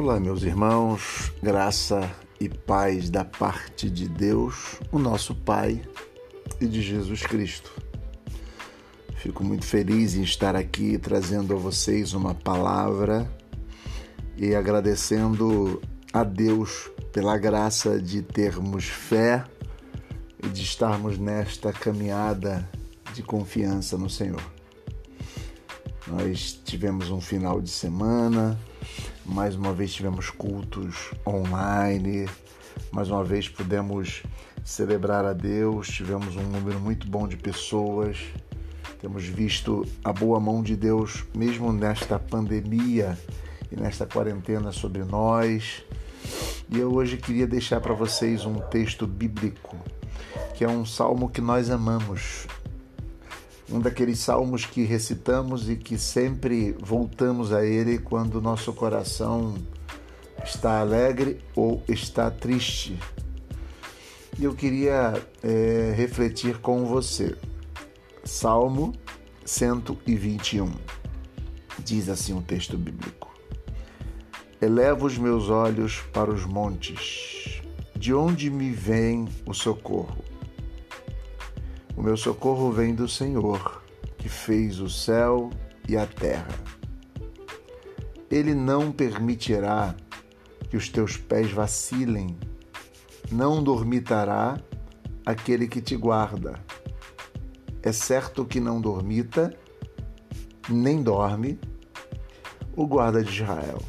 Olá, meus irmãos, graça e paz da parte de Deus, o nosso Pai e de Jesus Cristo. Fico muito feliz em estar aqui trazendo a vocês uma palavra e agradecendo a Deus pela graça de termos fé e de estarmos nesta caminhada de confiança no Senhor. Nós tivemos um final de semana, mais uma vez tivemos cultos online, mais uma vez pudemos celebrar a Deus, tivemos um número muito bom de pessoas, temos visto a boa mão de Deus mesmo nesta pandemia e nesta quarentena sobre nós. E eu hoje queria deixar para vocês um texto bíblico, que é um salmo que nós amamos, um daqueles salmos que recitamos e que sempre voltamos a ele quando nosso coração está alegre ou está triste. E eu queria é, refletir com você. Salmo 121. Diz assim o texto bíblico: Elevo os meus olhos para os montes, de onde me vem o socorro? O meu socorro vem do Senhor, que fez o céu e a terra. Ele não permitirá que os teus pés vacilem, não dormitará aquele que te guarda. É certo que não dormita, nem dorme, o guarda de Israel.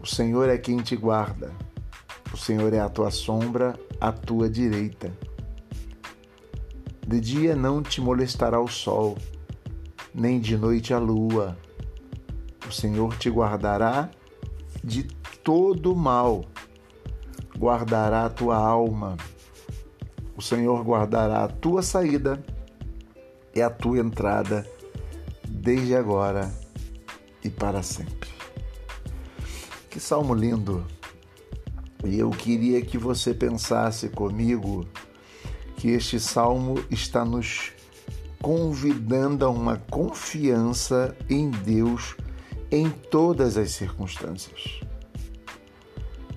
O Senhor é quem te guarda, o Senhor é a tua sombra, a tua direita. De dia não te molestará o sol, nem de noite a lua. O Senhor te guardará de todo mal, guardará a tua alma. O Senhor guardará a tua saída e a tua entrada, desde agora e para sempre. Que salmo lindo! E eu queria que você pensasse comigo que este salmo está nos convidando a uma confiança em Deus em todas as circunstâncias.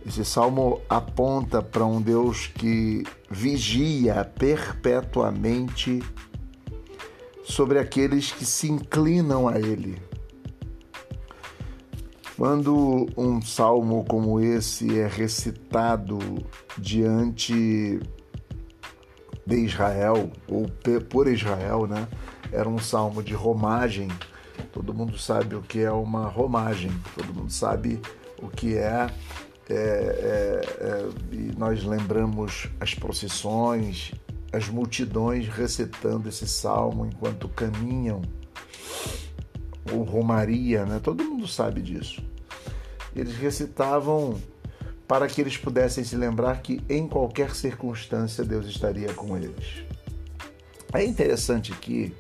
Esse salmo aponta para um Deus que vigia perpetuamente sobre aqueles que se inclinam a Ele. Quando um salmo como esse é recitado diante de Israel, ou por Israel, né? Era um salmo de romagem. Todo mundo sabe o que é uma romagem, todo mundo sabe o que é. é, é, é nós lembramos as procissões, as multidões recitando esse salmo enquanto caminham, ou romaria, né? Todo mundo sabe disso. Eles recitavam para que eles pudessem se lembrar que em qualquer circunstância Deus estaria com eles. É interessante aqui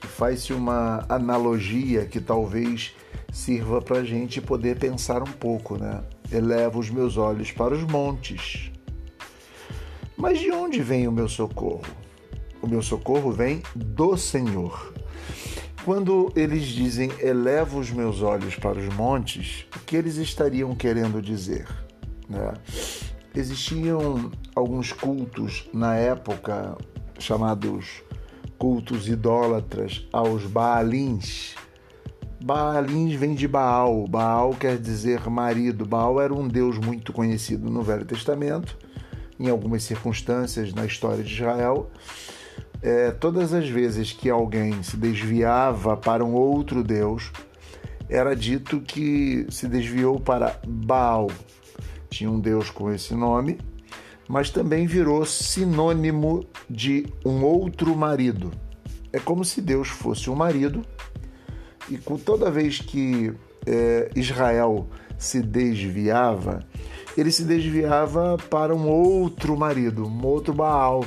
que faz-se uma analogia que talvez sirva para a gente poder pensar um pouco, né? Elevo os meus olhos para os montes. Mas de onde vem o meu socorro? O meu socorro vem do Senhor. Quando eles dizem elevo os meus olhos para os montes, o que eles estariam querendo dizer? Né? Existiam alguns cultos na época chamados cultos idólatras aos Baalins. Baalins vem de Baal. Baal quer dizer marido. Baal era um deus muito conhecido no Velho Testamento, em algumas circunstâncias na história de Israel. É, todas as vezes que alguém se desviava para um outro deus, era dito que se desviou para Baal, tinha um deus com esse nome, mas também virou sinônimo de um outro marido. É como se Deus fosse um marido e toda vez que é, Israel se desviava, ele se desviava para um outro marido, um outro Baal.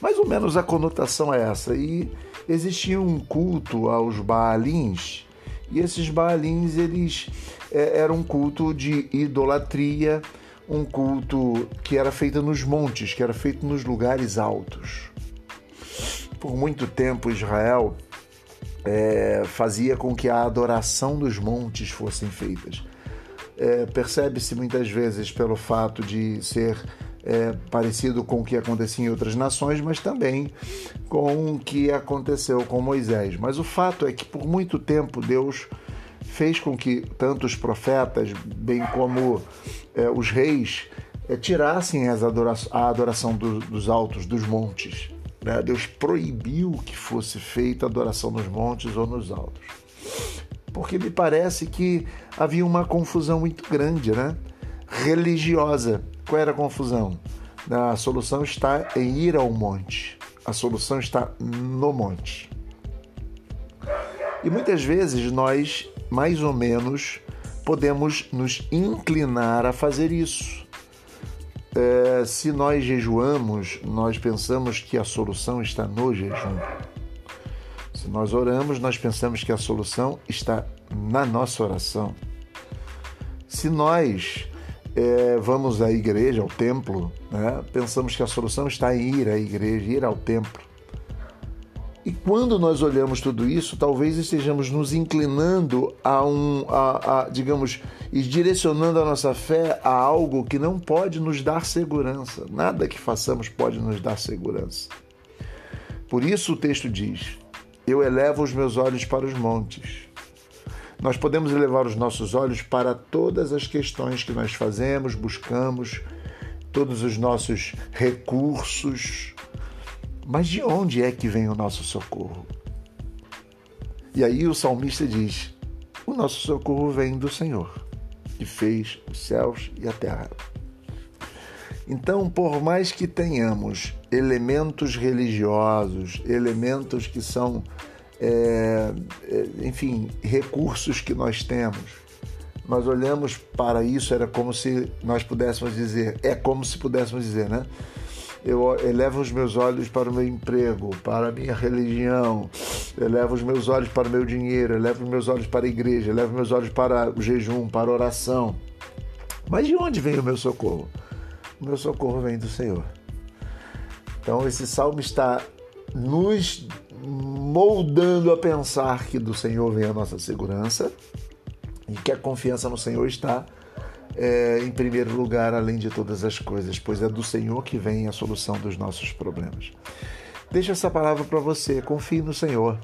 Mais ou menos a conotação é essa. E existia um culto aos Baalins, e esses Baalins eles é, era um culto de idolatria, um culto que era feito nos montes, que era feito nos lugares altos. Por muito tempo, Israel é, fazia com que a adoração dos montes fossem feitas. É, Percebe-se muitas vezes pelo fato de ser é, parecido com o que acontecia em outras nações, mas também com o que aconteceu com Moisés. Mas o fato é que por muito tempo Deus fez com que tanto os profetas, bem como é, os reis, é, tirassem adoração, a adoração do, dos altos, dos montes. Né? Deus proibiu que fosse feita a adoração nos montes ou nos altos. Porque me parece que havia uma confusão muito grande, né? religiosa. Qual era a confusão? A solução está em ir ao monte. A solução está no monte. E muitas vezes nós, mais ou menos, podemos nos inclinar a fazer isso. É, se nós jejuamos, nós pensamos que a solução está no jejum. Se nós oramos, nós pensamos que a solução está na nossa oração. Se nós é, vamos à igreja, ao templo, né? pensamos que a solução está em ir à igreja, ir ao templo. E quando nós olhamos tudo isso, talvez estejamos nos inclinando a um, a, a, digamos, e direcionando a nossa fé a algo que não pode nos dar segurança. Nada que façamos pode nos dar segurança. Por isso o texto diz: Eu elevo os meus olhos para os montes nós podemos elevar os nossos olhos para todas as questões que nós fazemos, buscamos, todos os nossos recursos. Mas de onde é que vem o nosso socorro? E aí o salmista diz: O nosso socorro vem do Senhor, que fez os céus e a terra. Então, por mais que tenhamos elementos religiosos, elementos que são é, enfim, recursos que nós temos. Nós olhamos para isso, era como se nós pudéssemos dizer, é como se pudéssemos dizer, né? Eu elevo os meus olhos para o meu emprego, para a minha religião, elevo os meus olhos para o meu dinheiro, elevo os meus olhos para a igreja, elevo os meus olhos para o jejum, para a oração. Mas de onde vem o meu socorro? O meu socorro vem do Senhor. Então, esse salmo está nos moldando a pensar que do Senhor vem a nossa segurança e que a confiança no Senhor está é, em primeiro lugar, além de todas as coisas, pois é do Senhor que vem a solução dos nossos problemas. Deixa essa palavra para você. Confie no Senhor.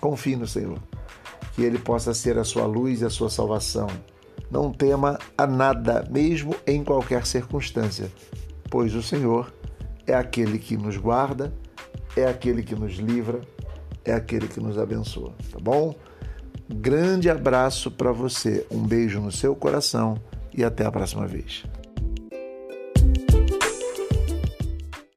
Confie no Senhor. Que Ele possa ser a sua luz e a sua salvação. Não tema a nada, mesmo em qualquer circunstância, pois o Senhor é aquele que nos guarda é aquele que nos livra, é aquele que nos abençoa, tá bom? Grande abraço para você, um beijo no seu coração e até a próxima vez.